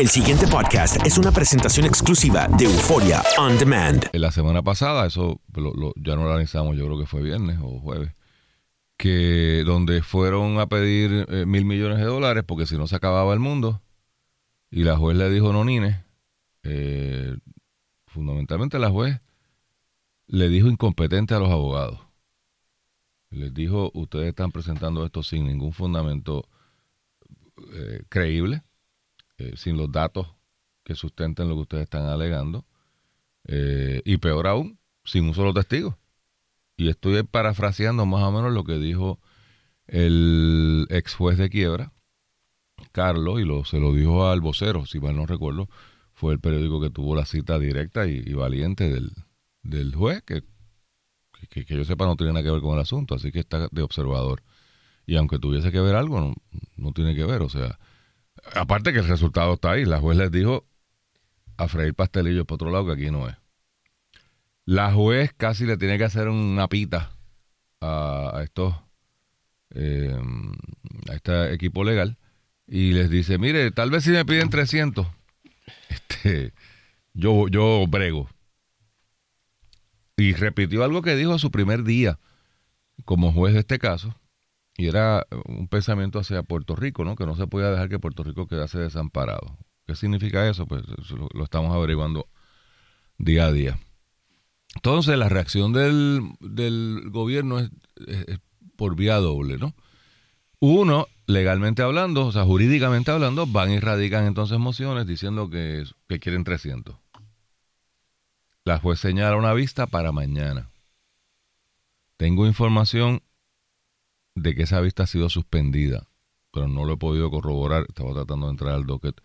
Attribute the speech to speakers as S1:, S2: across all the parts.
S1: El siguiente podcast es una presentación exclusiva de Euforia On Demand.
S2: La semana pasada, eso lo- ya no lo analizamos, yo creo que fue viernes o jueves, que donde fueron a pedir eh, mil millones de dólares porque si no se acababa el mundo y la juez le dijo no nine, eh, fundamentalmente la juez le dijo incompetente a los abogados. Les dijo, ustedes están presentando esto sin ningún fundamento eh, creíble, eh, sin los datos que sustenten lo que ustedes están alegando, eh, y peor aún, sin un solo testigo. Y estoy parafraseando más o menos lo que dijo el ex juez de quiebra, Carlos, y lo, se lo dijo al vocero, si mal no recuerdo, fue el periódico que tuvo la cita directa y, valiente del, del juez, que, que, que yo sepa no tiene nada que ver con el asunto, así que está de observador. Y aunque tuviese que ver algo, no, no tiene que ver, o sea, aparte que el resultado está ahí, la juez les dijo a freír pastelillos por otro lado que aquí no es. La juez casi le tiene que hacer una pita a, estos eh, a este equipo legal y les dice, mire, tal vez si me piden 300, este, yo, yo brego. Y repitió algo que dijo su primer día como juez de este caso, y era un pensamiento hacia Puerto Rico, ¿no? Que no se podía dejar que Puerto Rico quedase desamparado. ¿Qué significa eso? Pues lo, estamos averiguando día a día. Entonces, la reacción del, del gobierno es por vía doble, ¿no? Uno, legalmente hablando, o sea, jurídicamente hablando, van y radican entonces mociones diciendo que, que quieren 300. La juez señala una vista para mañana. Tengo información de que esa vista ha sido suspendida, pero no lo he podido corroborar. Estaba tratando de entrar al docket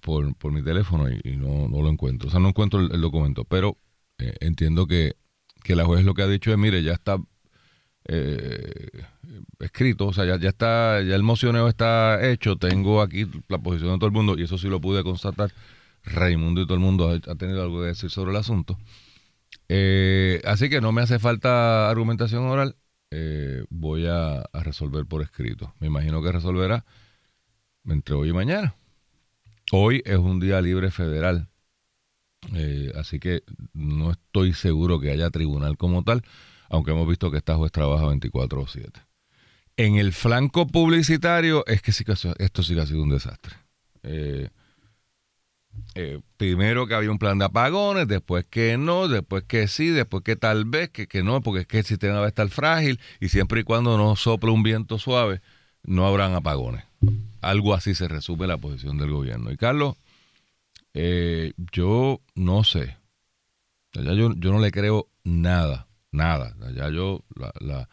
S2: por, por mi teléfono y, no, no lo encuentro. O sea, no encuentro el, documento, pero eh, entiendo que, que la juez lo que ha dicho es, mire, ya está eh, escrito, o sea, ya, ya está, ya el mocioneo está hecho, tengo aquí la posición de todo el mundo y eso sí lo pude constatar. Raimundo y todo el mundo ha, ha tenido algo que decir sobre el asunto. Eh, así que no me hace falta argumentación oral, eh, voy a, resolver por escrito. Me imagino que resolverá entre hoy y mañana. Hoy es un día libre federal, eh, así que no estoy seguro que haya tribunal como tal, aunque hemos visto que esta juez trabaja 24 o 7. En el flanco publicitario es que sí que esto sí que ha sido un desastre. Eh, eh, primero que había un plan de apagones, después que no, después que sí, después que tal vez, que, que no, porque es que el sistema va a estar frágil y siempre y cuando no sople un viento suave, no habrán apagones. Algo así se resume la posición del gobierno. Y Carlos, eh, yo no sé. Ya yo, yo no le creo nada, nada. Ya yo, la, la-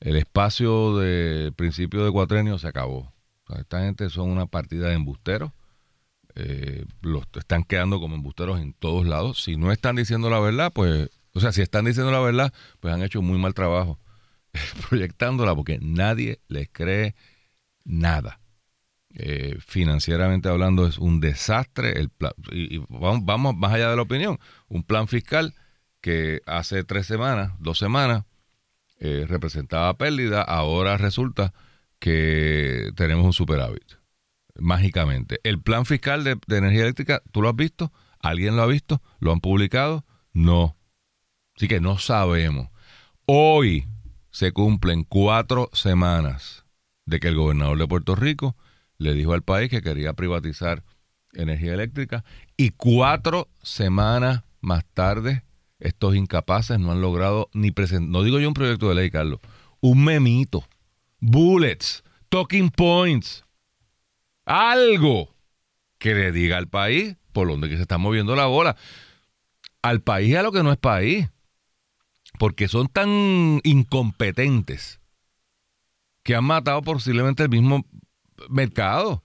S2: el espacio de principio de cuatrenio se acabó. Esta gente son una partida de embusteros. Eh, los están quedando como embusteros en todos lados. Si no están diciendo la verdad, pues, o sea, si están diciendo la verdad, pues han hecho muy mal trabajo proyectándola porque nadie les cree nada. Eh, financieramente hablando es un desastre el plan, y, vamos, vamos más allá de la opinión un plan fiscal que hace tres semanas dos semanas eh, representaba pérdida ahora resulta que tenemos un superávit mágicamente. El plan fiscal de, energía eléctrica tú lo has visto alguien lo ha visto lo han publicado no. Así que no sabemos. Hoy se cumplen cuatro semanas de que el gobernador de Puerto Rico le dijo al país que quería privatizar energía eléctrica y cuatro semanas más tarde estos incapaces no han logrado ni presentar, no digo yo un proyecto de ley, Carlos, un memito, bullets, talking points, algo que le diga al país por donde que se está moviendo la bola. Al país a lo que no es país. Porque son tan incompetentes que han matado posiblemente el mismo mercado.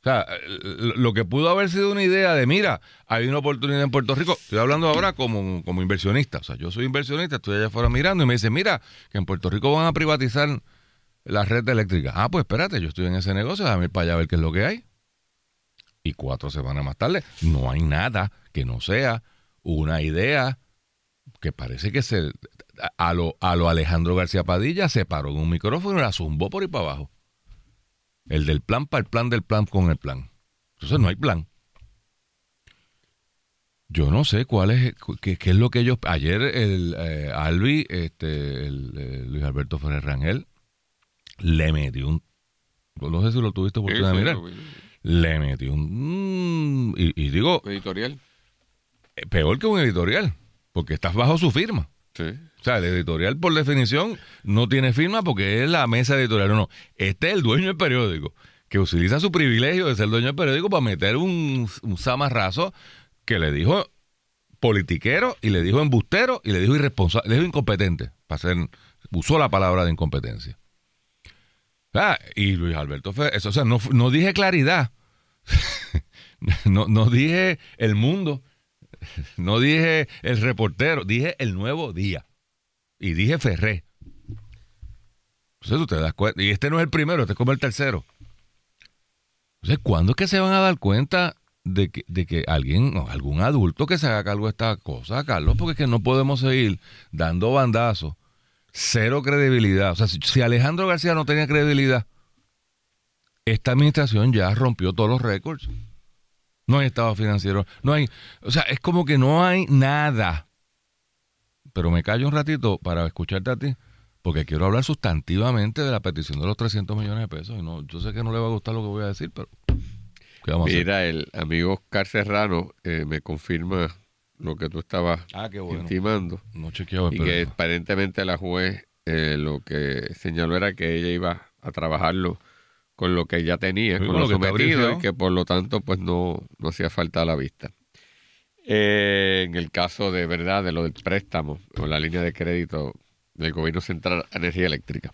S2: O sea, lo que pudo haber sido una idea de, mira, hay una oportunidad en Puerto Rico, estoy hablando ahora como, como inversionista, o sea, yo soy inversionista, estoy allá afuera mirando y me dice, mira, que en Puerto Rico van a privatizar la red eléctrica. Ah, pues espérate, yo estoy en ese negocio, déjame ir para allá a ver qué es lo que hay. Y cuatro semanas más tarde, no hay nada que no sea una idea que parece que se a lo, a lo Alejandro García Padilla se paró en un micrófono y la zumbó por ahí para abajo. El del plan para el plan del plan con el plan. Entonces no hay plan. Yo no sé cuál es, qué, qué es lo que ellos... Ayer el eh, Albi, este, el, eh, Luis Alberto Ferrer Rangel, le metió un... No sé si lo tuviste oportunidad de mirar. Le metió un... mm, y, y digo,
S3: Editorial.
S2: eh, peor que un editorial, porque estás bajo su firma.
S3: Sí.
S2: O sea, el editorial, por definición, no tiene firma porque es la mesa editorial. No, no. Este es el dueño del periódico, que utiliza su privilegio de ser dueño del periódico para meter un, un zamarrazo que le dijo politiquero y le dijo embustero y le dijo irresponsable, le dijo incompetente. Para ser, usó la palabra de incompetencia. Ah, y Luis Alberto Fe- eso, o sea, no, no dije claridad. no, no dije el mundo. No dije el reportero, dije el nuevo día. Y dije Ferré. Entonces tú te das cuenta. Y este no es el primero, este es como el tercero. Entonces, ¿cuándo es que se van a dar cuenta de que, de que alguien, o algún adulto que se haga cargo de esta cosa, Carlos? Porque es que no podemos seguir dando bandazos. Cero credibilidad. O sea, si, Alejandro García no tenía credibilidad, esta administración ya rompió todos los récords. No hay estado financiero, no hay, o sea, es como que no hay nada. Pero me callo un ratito para escucharte a ti, porque quiero hablar sustantivamente de la petición de los 300 millones de pesos. Y no, yo sé que no le va a gustar lo que voy a decir, pero ¿qué vamos?
S3: Mira, el amigo Oscar Serrano eh, me confirma lo que tú estabas
S2: Ah, bueno.
S3: intimando.
S2: No chequeado el
S3: Y que aparentemente la juez eh, lo que señaló era que ella iba a trabajarlo con lo que ya tenía,
S2: Sí,
S3: con lo
S2: lo
S3: sometido, y que por lo tanto pues no, no hacía falta a la vista. Eh, en el caso de verdad de lo del préstamo o la línea de crédito del gobierno central a energía eléctrica.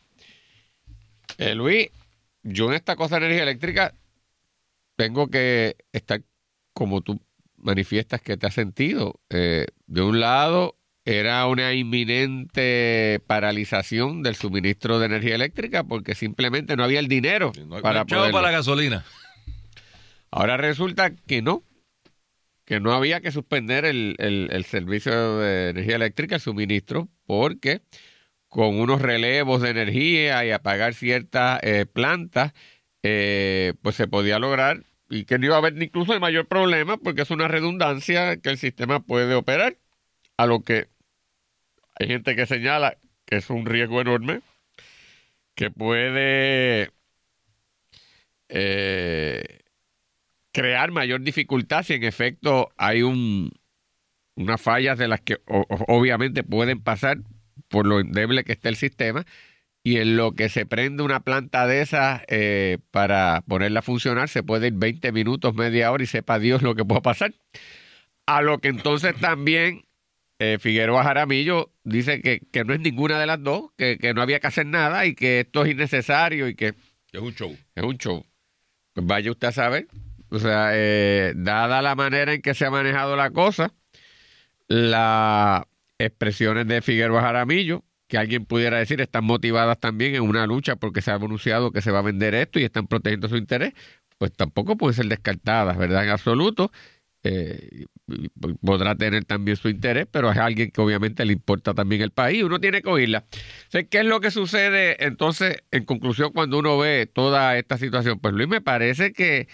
S3: Eh, Luis, yo en esta cosa de energía eléctrica tengo que estar como tú manifiestas que te has sentido. Eh, de un lado, era una inminente paralización del suministro de energía eléctrica porque simplemente no había el dinero
S2: No
S3: para
S2: no para la gasolina.
S3: Ahora resulta que no, que no había que suspender el, el- el servicio de energía eléctrica, el suministro, porque con unos relevos de energía y apagar ciertas eh, plantas, eh, pues se podía lograr y que no iba a haber incluso el mayor problema porque es una redundancia que el sistema puede operar, a lo que hay gente que señala que es un riesgo enorme, que puede... eh, crear mayor dificultad si en efecto hay un unas fallas de las que obviamente pueden pasar por lo endeble que está el sistema y en lo que se prende una planta de esas eh, para ponerla a funcionar se puede ir 20 minutos, media hora y sepa Dios lo que pueda pasar. A lo que entonces también eh, Figueroa Jaramillo dice que, que no es ninguna de las dos, que, que no había que hacer nada y que esto es innecesario y que
S2: Es un show.
S3: es un show. Pues vaya usted a saber. O sea, eh, dada la manera en que se ha manejado la cosa, las expresiones de Figueroa Jaramillo, que alguien pudiera decir están motivadas también en una lucha porque se ha anunciado que se va a vender esto y están protegiendo su interés, pues tampoco pueden ser descartadas, ¿verdad? En absoluto. Eh, podrá tener también su interés, pero es alguien que obviamente le importa también el país. Uno tiene que oírla. ¿Qué es lo que sucede entonces, en conclusión, cuando uno ve toda esta situación? Pues Luis, me parece que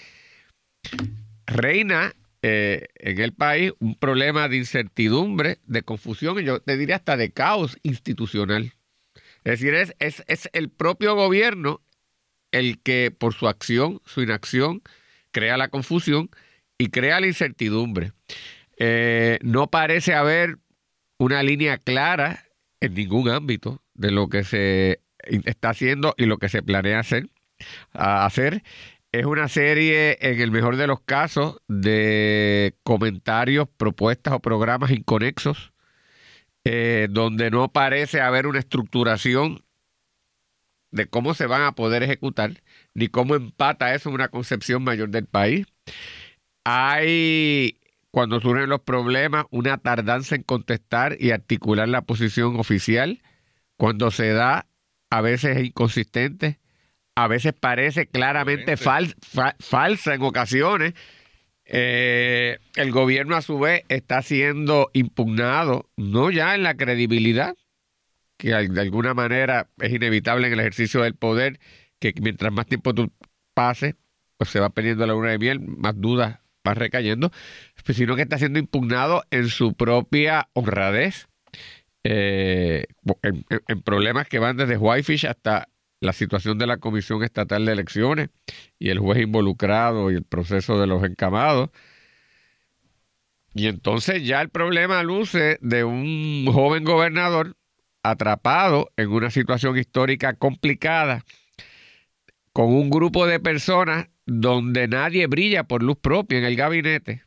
S3: reina eh, en el país un problema de incertidumbre, de confusión y yo te diría hasta de caos institucional. Es decir, es, es, el propio gobierno el que por su acción, su inacción, crea la confusión y crea la incertidumbre. Eh, no parece haber una línea clara en ningún ámbito de lo que se está haciendo y lo que se planea hacer. a hacer. Es una serie, en el mejor de los casos, de comentarios, propuestas o programas inconexos, eh, donde no parece haber una estructuración de cómo se van a poder ejecutar, ni cómo empata eso una concepción mayor del país. Hay, cuando surgen los problemas, una tardanza en contestar y articular la posición oficial. Cuando se da, a veces es inconsistente, a veces parece claramente fal- fa- falsa en ocasiones. Eh, el gobierno a su vez está siendo impugnado, no ya en la credibilidad, que de alguna manera es inevitable en el ejercicio del poder, que mientras más tiempo tú pases, pues se va perdiendo la luna de miel, más dudas van recayendo, pues, sino que está siendo impugnado en su propia honradez, eh, en, en problemas que van desde Whitefish hasta la situación de la Comisión Estatal de Elecciones y el juez involucrado y el proceso de los encamados. Y entonces ya el problema luce de un joven gobernador atrapado en una situación histórica complicada, con un grupo de personas donde nadie brilla por luz propia en el gabinete,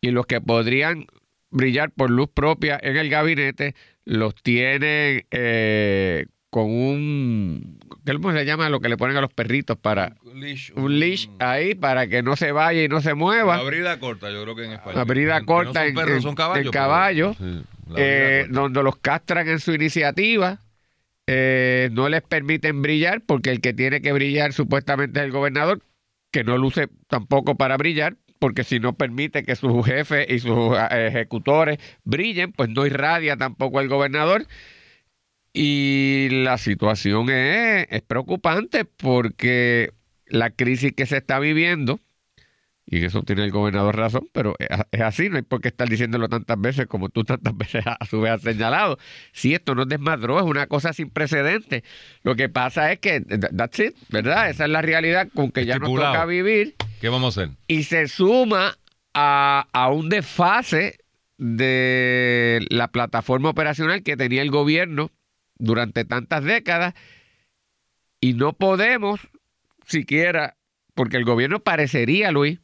S3: y los que podrían brillar por luz propia en el gabinete los tienen eh, con un, ¿cómo se llama lo que le ponen a los perritos para
S2: Un leash.
S3: un leash ahí para que no se vaya y no se mueva?
S2: Una brida corta, yo creo que en español.
S3: Una brida
S2: Que no
S3: corta
S2: son
S3: en-
S2: perros,
S3: en-
S2: son caballos.
S3: en
S2: pero-
S3: caballo,
S2: sí, la
S3: eh, donde los castran en su iniciativa, eh, no les permiten brillar porque el que tiene que brillar supuestamente es el gobernador, que no luce tampoco para brillar, porque si no permite que sus jefes y sus eh, ejecutores brillen, pues no irradia tampoco el gobernador. Y la situación es, es preocupante porque la crisis que se está viviendo, y en eso tiene el gobernador razón, pero es, es así, no hay por qué estar diciéndolo tantas veces como tú tantas veces a, su vez has señalado. Si esto no desmadró, es una cosa sin precedentes. Lo que pasa es que, th- that's it, ¿verdad? Esa es la realidad con que ya nos toca vivir
S2: ¿Qué vamos a hacer?
S3: y se suma a, a un desfase de la plataforma operacional que tenía el gobierno durante tantas décadas y no podemos siquiera, porque el gobierno parecería, Luis,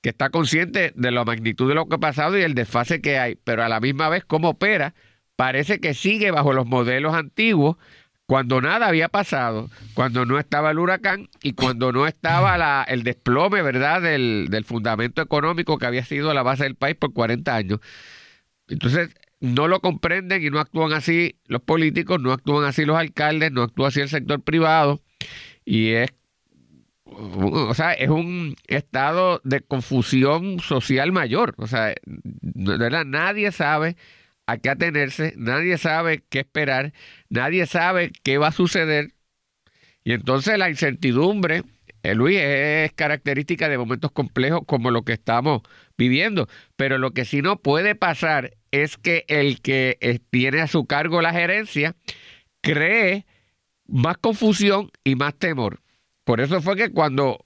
S3: que está consciente de la magnitud de lo que ha pasado y el desfase que hay, pero a la misma vez cómo opera, parece que sigue bajo los modelos antiguos cuando nada había pasado, cuando no estaba el huracán y cuando no estaba el desplome, ¿verdad?, del, del fundamento económico que había sido la base del país por 40 años. Entonces, no lo comprenden y no actúan así los políticos, no actúan así los alcaldes, no actúa así el sector privado y es o sea, es un estado de confusión social mayor. O sea, nadie sabe a qué atenerse, nadie sabe qué esperar, nadie sabe qué va a suceder. Y entonces la incertidumbre, eh, Luis, es característica de momentos complejos como lo que estamos viviendo. Pero lo que sí no puede pasar es que el que eh, tiene a su cargo la gerencia cree más confusión y más temor. Por eso fue que cuando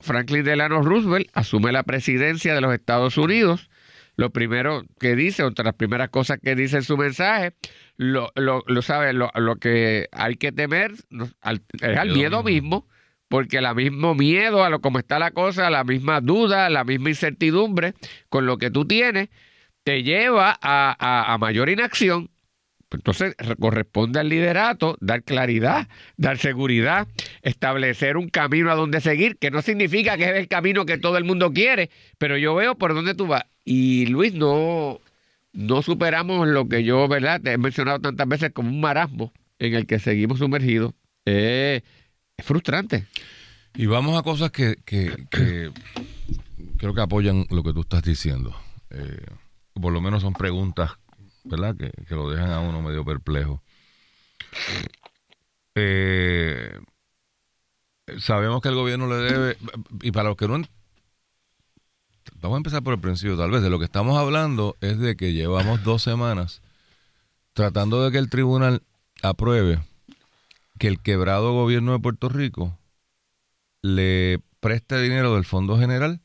S3: Franklin Delano Roosevelt asume la presidencia de los Estados Unidos, lo primero que dice, otra de las primeras cosas que dice en su mensaje, lo, lo, lo sabe, lo, lo que hay que temer es al
S2: miedo mismo.
S3: Porque el mismo miedo a lo como está la cosa, la misma duda, la misma incertidumbre con lo que tú tienes, te lleva a, a- a mayor inacción. Entonces re- corresponde al liderato dar claridad, dar seguridad, establecer un camino a donde seguir, que no significa que es el camino que todo el mundo quiere, pero yo veo por dónde tú vas. Y Luis, no, no superamos lo que yo, ¿verdad? Te he mencionado tantas veces como un marasmo en el que seguimos sumergidos. Eh, es frustrante.
S2: Y vamos a cosas que, que- que creo que apoyan lo que tú estás diciendo. Eh, por lo menos son preguntas, ¿verdad? Que, que lo dejan a uno medio perplejo. Eh, sabemos que el gobierno le debe, y para los que no... Vamos a empezar por el principio, tal vez. De lo que estamos hablando es de que llevamos dos semanas tratando de que el tribunal apruebe que el quebrado gobierno de Puerto Rico le preste dinero del Fondo General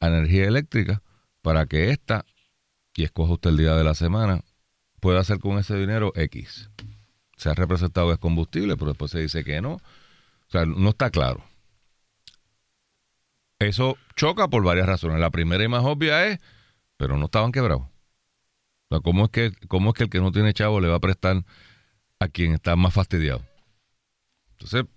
S2: a Energía Eléctrica para que ésta, y escoja usted el día de la semana, pueda hacer con ese dinero X. Se ha representado es combustible, pero después se dice que no. O sea, no está claro. Eso choca por varias razones. La primera y más obvia es, pero no estaban quebrados. O sea, ¿cómo es que, cómo es que el que no tiene chavo le va a prestar a quien está más fastidiado? Entonces,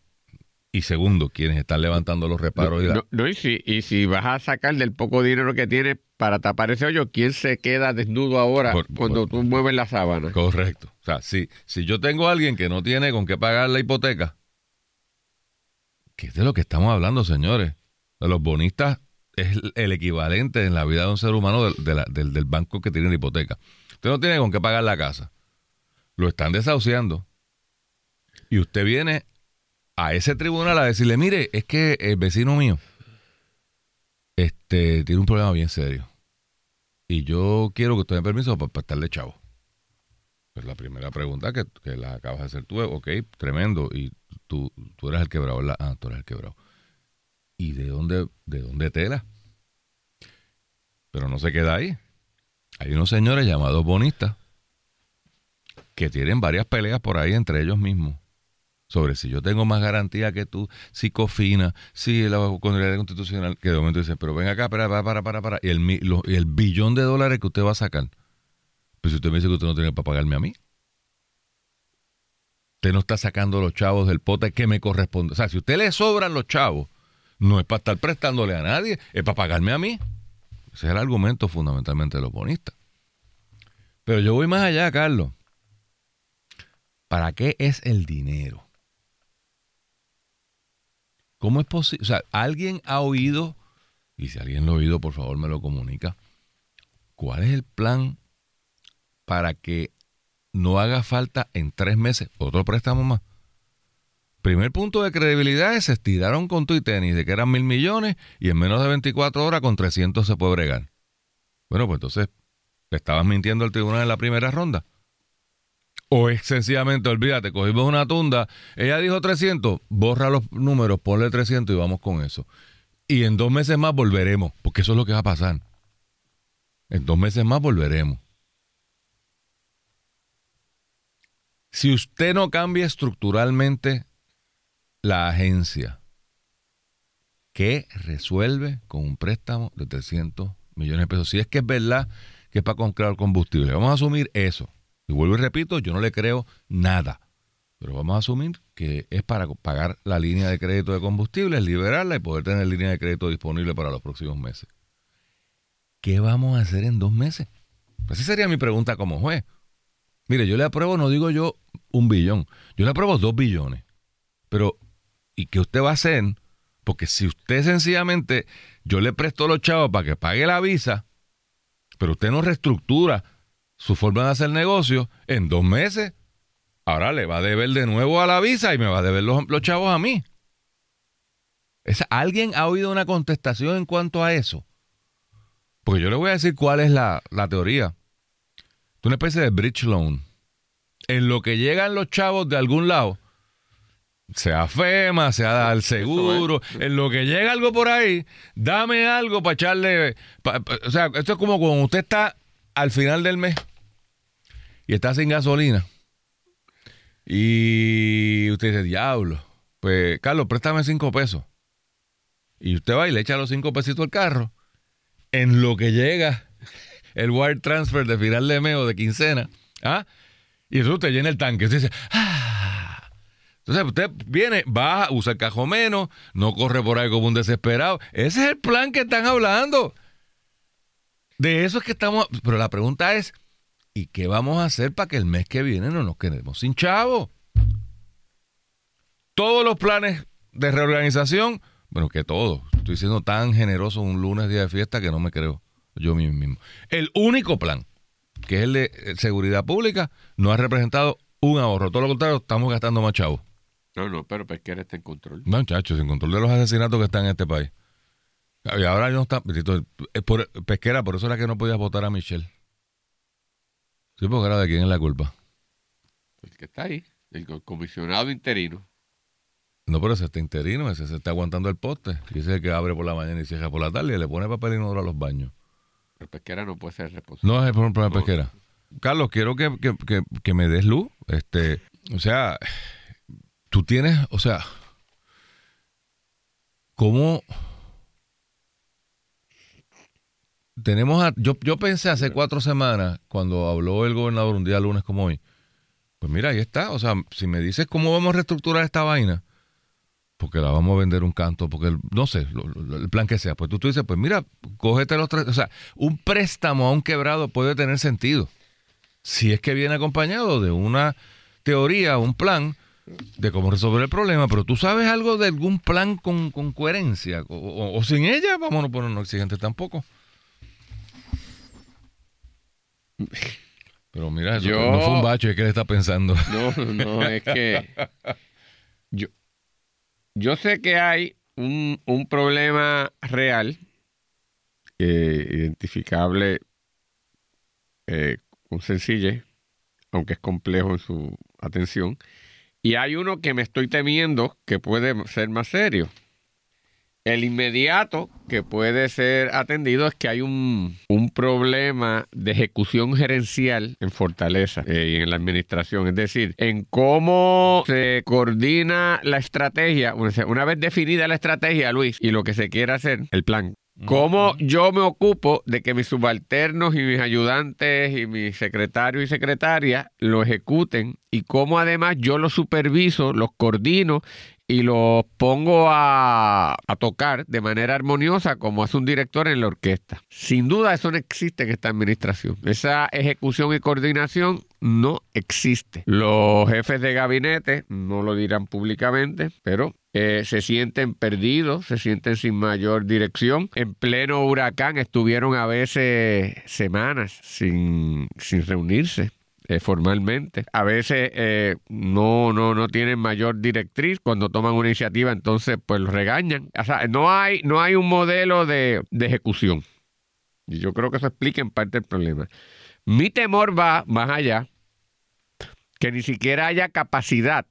S2: y segundo, quienes están levantando los reparos y
S3: No, no, y, si, y si vas a sacar del poco dinero que tienes para tapar ese hoyo, ¿quién se queda desnudo ahora
S2: Por-
S3: cuando
S2: por-
S3: tú mueves la sábana?
S2: Correcto. O sea, si, si yo tengo a alguien que no tiene con qué pagar la hipoteca, que es de lo que estamos hablando, señores. De los bonistas es el- equivalente en la vida de un ser humano del, de la- del- del banco que tiene la hipoteca. Usted no tiene con qué pagar la casa. Lo están desahuciando. Y usted viene a ese tribunal a decirle, mire, es que el vecino mío este, tiene un problema bien serio. Y yo quiero que usted me permiso para, estarle chavo. Pues la primera pregunta que, que, la acabas de hacer tú es, ok, tremendo. Y tú, tú eres el quebrado, ¿verdad? Ah, tú eres el quebrado. ¿Y de dónde, de dónde tela? Pero no se queda ahí. Hay unos señores llamados bonistas que tienen varias peleas por ahí entre ellos mismos sobre si yo tengo más garantía que tú, si Cofina, si la Contraloría Constitucional, que de momento dice, pero ven acá, para, para, para, para, y el, billón de dólares que usted va a sacar. Pues si usted me dice que usted no tiene para pagarme a mí. Usted no está sacando los chavos del pote que me corresponde. O sea, si usted le sobran los chavos, no es para estar prestándole a nadie, es para pagarme a mí. Ese es el argumento fundamentalmente de los bonistas. Pero yo voy más allá, Carlos. ¿Para qué es el dinero? ¿Cómo es posible? O sea, ¿alguien ha oído? Y si alguien lo ha oído, por favor me lo comunica. ¿Cuál es el plan para que no haga falta en tres meses otro préstamo más? Primer punto de credibilidad es se estiraron con tu y tenis de que eran mil millones y en menos de 24 horas con 300 se puede bregar. Bueno, pues entonces, ¿le estabas mintiendo al tribunal en la primera ronda? O es sencillamente, olvídate, cogimos una tunda, ella dijo 300, borra los números, ponle 300 y vamos con eso. Y en dos meses más volveremos, porque eso es lo que va a pasar. En dos meses más volveremos. Si usted no cambia estructuralmente la agencia, ¿qué resuelve con un préstamo de 300 millones de pesos? Si es que es verdad que es para comprar combustible, vamos a asumir eso. Y vuelvo y repito, yo no le creo nada. Pero vamos a asumir que es para pagar la línea de crédito de combustible, liberarla y poder tener línea de crédito disponible para los próximos meses. ¿Qué vamos a hacer en dos meses? Así sería mi pregunta como juez. Mire, yo le apruebo, no digo yo un billón, yo le apruebo dos billones. Pero, ¿y qué usted va a hacer? Porque si usted sencillamente, yo le presto los chavos para que pague la visa, pero usted no reestructura su forma de hacer negocio en dos meses. Ahora le va a deber de nuevo a la visa y me va a deber los, chavos a mí. ¿Alguien ha oído una contestación en cuanto a eso? Porque yo le voy a decir cuál es la, teoría. Es una especie de bridge loan. En lo que llegan los chavos de algún lado, sea FEMA, sea el seguro, en lo que llega algo por ahí, dame algo para echarle. o sea, esto es como cuando usted está al final del mes y está sin gasolina y usted dice, diablo, pues Carlos, préstame cinco pesos. Y usted va y le echa los cinco pesitos al carro. En lo que llega el wire transfer de final de mes o de quincena, ¿ah? Y eso usted llena el tanque. Usted dice, ¡ah! Entonces usted viene, baja, usa el cajón menos, no corre por ahí como un desesperado. Ese es el plan que están hablando. De eso es que estamos. Pero la pregunta es: ¿y qué vamos a hacer para que el mes que viene no nos quedemos sin chavo? Todos los planes de reorganización, bueno, que todos. Estoy siendo tan generoso un lunes, día de fiesta, que no me creo yo mismo. El único plan, que es el de eh, seguridad pública, no ha representado un ahorro. Todo lo contrario, estamos gastando más chavos.
S3: No, no, pero Pesquera está en control.
S2: No, muchachos, en control de los asesinatos que están en este país. Y ahora no está. Por, pesquera, por eso era que no podías votar a Michelle. Sí, porque era de quién es la culpa.
S3: El que está ahí, el comisionado interino.
S2: No, pero ese está interino, ese se está aguantando el poste. Y ese es el que abre por la mañana y cierra por la tarde y le pone papel inodoro a los baños.
S3: El pesquera no puede ser responsable.
S2: No es un problema pesquera. Carlos, quiero que, que, que me des luz. Este, o sea, tú tienes, o sea, ¿cómo tenemos yo, yo pensé hace cuatro semanas, cuando habló el gobernador un día lunes como hoy, pues mira, ahí está. O sea, si me dices cómo vamos a reestructurar esta vaina, porque la vamos a vender un canto, porque no sé, el plan que sea, pues tú, tú dices, pues mira, cógete los tres. O sea, un préstamo a un quebrado puede tener sentido. Si es que viene acompañado de una teoría, un plan de cómo resolver el problema, pero tú sabes algo de algún plan con, coherencia, o, sin ella, vamos a no exigentes tampoco. Pero mira, eso no fue un bacho, es que él está pensando.
S3: No, no, es que yo, yo sé que hay un, un problema real, eh, identificable eh, con sencillez, aunque es complejo en su atención, y hay uno que me estoy temiendo que puede ser más serio. El inmediato que puede ser atendido es que hay un, un problema de ejecución gerencial en Fortaleza eh, y en la administración. Es decir, en cómo se coordina la estrategia, una vez definida la estrategia, Luis, y lo que se quiere hacer, el plan. ¿Cómo yo me ocupo de que mis subalternos y mis ayudantes y mis secretarios y secretarias lo ejecuten? Y cómo además yo los superviso, los coordino y los pongo a, tocar de manera armoniosa como hace un director en la orquesta. Sin duda eso no existe en esta administración. Esa ejecución y coordinación no existe. Los jefes de gabinete no lo dirán públicamente, pero eh, se sienten perdidos, se sienten sin mayor dirección. En pleno huracán estuvieron a veces semanas sin reunirse. Eh, formalmente. A veces eh, no, no, no tienen mayor directriz. Cuando toman una iniciativa, entonces pues los regañan. O sea, no hay, no hay un modelo de, de ejecución. Y yo creo que eso explica en parte el problema. Mi temor va más allá, que ni siquiera haya capacidad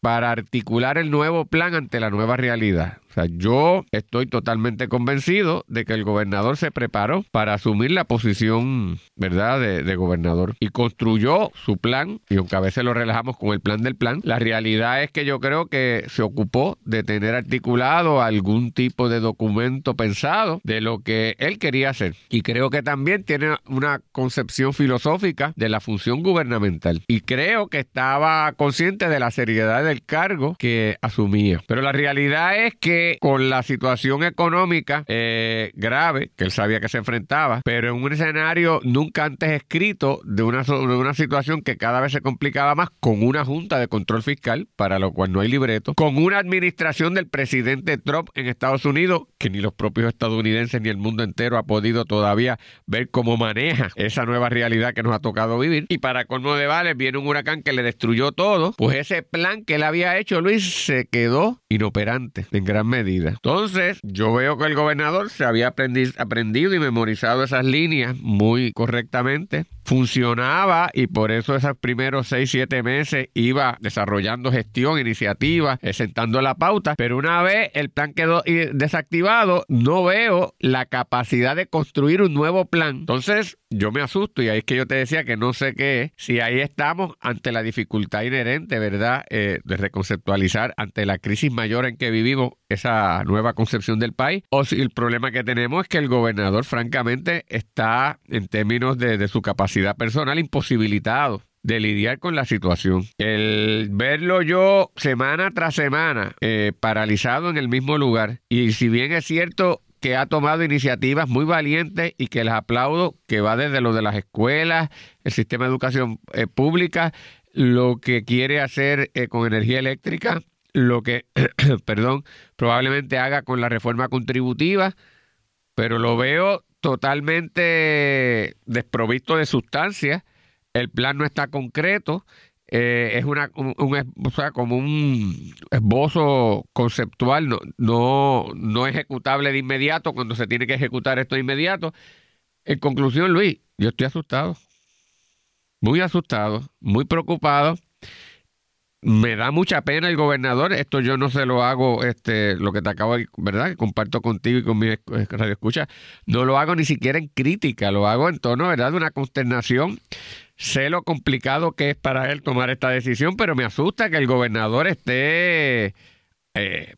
S3: para articular el nuevo plan ante la nueva realidad. Yo estoy totalmente convencido de que el gobernador se preparó para asumir la posición, ¿verdad?, de, gobernador y construyó su plan, y aunque a veces lo relajamos con el plan del plan, la realidad es que yo creo que se ocupó de tener articulado algún tipo de documento pensado de lo que él quería hacer. Y creo que también tiene una concepción filosófica de la función gubernamental. Y creo que estaba consciente de la seriedad del cargo que asumía. Pero la realidad es que con la situación económica eh, grave que él sabía que se enfrentaba, pero en un escenario nunca antes escrito de una, de una situación que cada vez se complicaba más, con una junta de control fiscal, para lo cual no hay libreto, con una administración del presidente Trump en Estados Unidos, que ni los propios estadounidenses ni el mundo entero ha podido todavía ver cómo maneja esa nueva realidad que nos ha tocado vivir. Y para colmo de vales, viene un huracán que le destruyó todo, pues ese plan que él había hecho, Luis, se quedó inoperante en gran medida Entonces, yo veo que el gobernador se había aprendido y memorizado esas líneas muy correctamente funcionaba y por eso esos primeros seis, siete meses iba desarrollando gestión, iniciativa, eh, sentando la pauta, pero una vez el plan quedó desactivado, no veo la capacidad de construir un nuevo plan. Entonces, yo me asusto y ahí es que yo te decía que no sé qué es, si ahí estamos ante la dificultad inherente, ¿verdad?, eh, de reconceptualizar ante la crisis mayor en que vivimos esa nueva concepción del país, o si el problema que tenemos es que el gobernador, francamente, está en términos de, de su capacidad personal imposibilitado de lidiar con la situación. El verlo yo semana tras semana eh, paralizado en el mismo lugar y si bien es cierto que ha tomado iniciativas muy valientes y que les aplaudo, que va desde lo de las escuelas, el sistema de educación eh, pública, lo que quiere hacer eh, con energía eléctrica, lo que, perdón, probablemente haga con la reforma contributiva, pero lo veo totalmente desprovisto de sustancia, el plan no está concreto, eh, es una, un, sea, como un esbozo conceptual, no, no, no ejecutable de inmediato cuando se tiene que ejecutar esto de inmediato. En conclusión, Luis, yo estoy asustado, muy asustado, muy preocupado me da mucha pena el gobernador. Esto yo no se lo hago, este, lo que te acabo de, ¿verdad? Que comparto contigo y con mi radio escucha. No lo hago ni siquiera en crítica, lo hago en tono, ¿verdad? De una consternación. Sé lo complicado que es para él tomar esta decisión, pero me asusta que el gobernador esté, eh,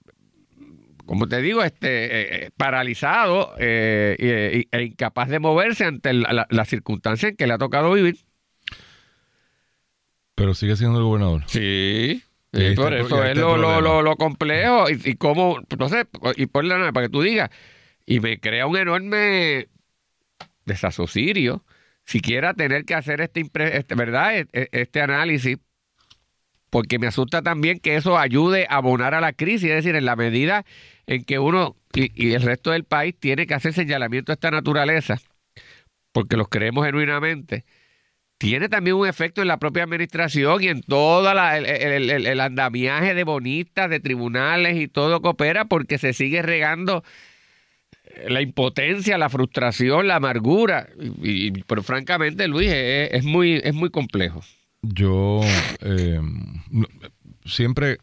S3: como te digo, esté eh, paralizado eh, e, incapaz de moverse ante la, la circunstancia en que le ha tocado vivir.
S2: Pero sigue siendo el gobernador.
S3: Sí. por eso es lo, lo, lo, complejo. Y, y cómo, entonces, y por la para que tú digas, y me crea un enorme desasocirio siquiera tener que hacer este, este ¿verdad? E, e, este, análisis, porque me asusta también que eso ayude a abonar a la crisis, es decir, en la medida en que uno y, y el resto del país tiene que hacer señalamiento de esta naturaleza, porque los creemos genuinamente tiene también un efecto en la propia administración y en todo el, el, andamiaje de bonistas, de tribunales y todo coopera porque se sigue regando la impotencia, la frustración, la amargura. Y, pero francamente, Luis, es, muy, es muy complejo.
S2: Yo eh, siempre,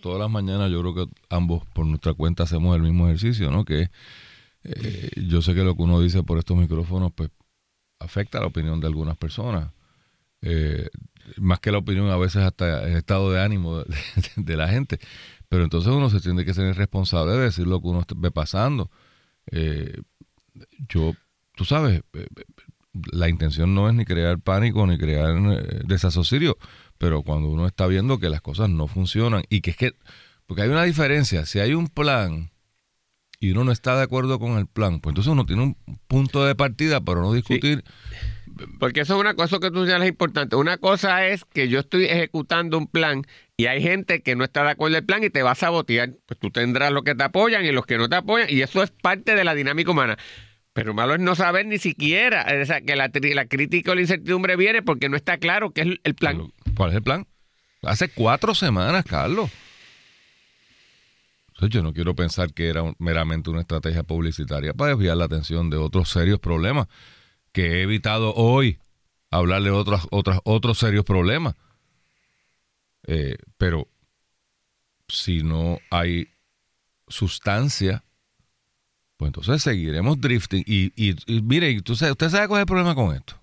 S2: todas las mañanas, yo creo que ambos por nuestra cuenta hacemos el mismo ejercicio, ¿no? Que eh, yo sé que lo que uno dice por estos micrófonos, pues afecta la opinión de algunas personas. Eh, más que la opinión, a veces hasta el estado de ánimo de, la gente. Pero entonces uno se tiene que ser responsable de decir lo que uno ve pasando. Eh, yo, tú sabes, eh, la intención no es ni crear pánico ni crear desasosirio, pero cuando uno está viendo que las cosas no funcionan y que es que, porque hay una diferencia, si hay un plan y uno no está de acuerdo con el plan, pues entonces uno tiene un punto de partida para no discutir.
S3: Porque eso es una cosa que tú señalas importante. Una cosa es que yo estoy ejecutando un plan y hay gente que no está de acuerdo con el plan y te va a sabotear. Pues tú tendrás los que te apoyan y los que no te apoyan y eso es parte de la dinámica humana. Pero malo es no saber ni siquiera, o sea, que la, la crítica o la incertidumbre viene porque no está claro qué es el plan.
S2: ¿Cuál es el plan? Hace cuatro semanas, Carlos yo no quiero pensar que era meramente una estrategia publicitaria para desviar la atención de otros serios problemas que he evitado hoy hablar de otros, otras, otros serios problemas. Eh, pero si no hay sustancia, pues entonces seguiremos drifting. Y, y, mire, usted, usted sabe cuál es el problema con esto.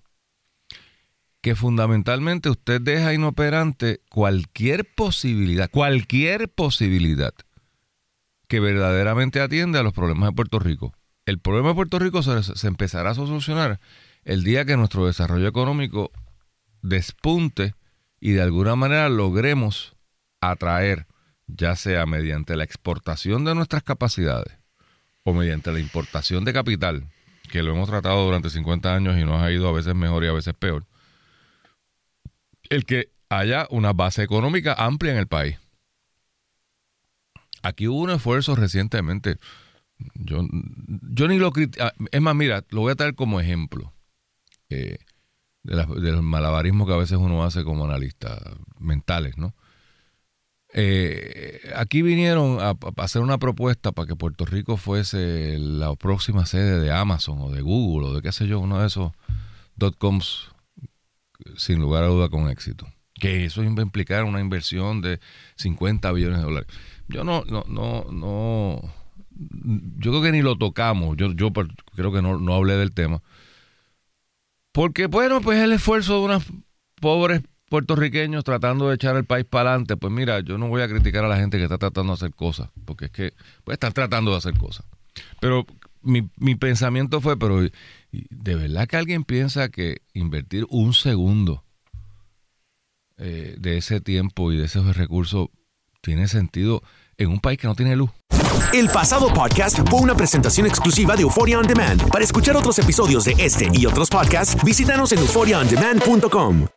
S2: Que fundamentalmente usted deja inoperante cualquier posibilidad, cualquier posibilidad que verdaderamente atiende a los problemas de Puerto Rico. El problema de Puerto Rico se, empezará a solucionar el día que nuestro desarrollo económico despunte y de alguna manera logremos atraer, ya sea mediante la exportación de nuestras capacidades o mediante la importación de capital, que lo hemos tratado durante 50 años y nos ha ido a veces mejor y a veces peor, el que haya una base económica amplia en el país. Aquí hubo un esfuerzo recientemente. Yo, yo ni lo ah, Es más, mira, lo voy a traer como ejemplo eh, de del malabarismo que a veces uno hace como analista mentales, ¿no? Eh, aquí vinieron a, hacer una propuesta para que Puerto Rico fuese la próxima sede de Amazon o de Google o de qué sé yo, uno de esos dot coms sin lugar a duda con éxito. Que eso iba a implicar una inversión de 50 billones de dólares. Yo no, no, no, no. Yo creo que ni lo tocamos. Yo, yo creo que no, no hablé del tema. Porque, bueno, pues el esfuerzo de unos pobres puertorriqueños tratando de echar el país para adelante. Pues mira, yo no voy a criticar a la gente que está tratando de hacer cosas, porque es que pues, están tratando de hacer cosas. Pero mi, mi pensamiento fue, pero ¿de verdad que alguien piensa que invertir un segundo eh, de ese tiempo y de esos recursos tiene sentido? en un país que no tiene luz.
S1: El pasado podcast fue una presentación exclusiva de Euphoria On Demand. Para escuchar otros episodios de este y otros podcasts, visítanos en euphoriaondemand.com.